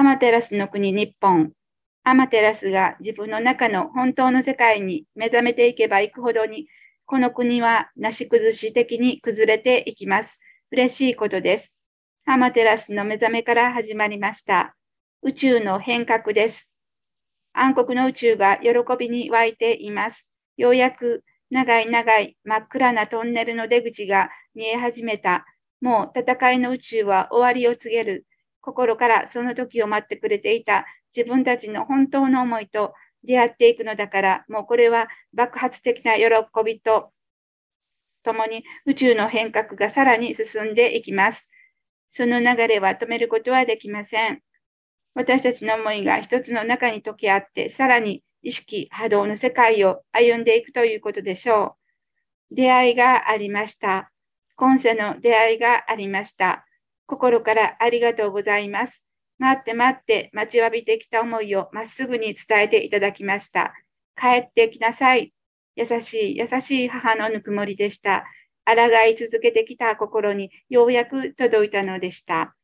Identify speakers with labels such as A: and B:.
A: アマテラスの国日本。アマテラスが自分の中の本当の世界に目覚めていけばいくほどに、この国はなし崩し的に崩れていきます。嬉しいことです。アマテラスの目覚めから始まりました。宇宙の変革です。暗黒の宇宙が喜びに湧いています。ようやく長い長い真っ暗なトンネルの出口が見え始めた。もう戦いの宇宙は終わりを告げる。心からその時を待ってくれていた自分たちの本当の思いと出会っていくのだから、もうこれは爆発的な喜びとともに宇宙の変革がさらに進んでいきます。その流れは止めることはできません。私たちの思いが一つの中に溶け合って、さらに意識、波動の世界を歩んでいくということでしょう。出会いがありました。今世の出会いがありました。心からありがとうございます。待って待って待ちわびてきた思いをまっすぐに伝えていただきました。帰ってきなさい。優しい、優しい母のぬくもりでした。抗い続けてきた心にようやく届いたのでした。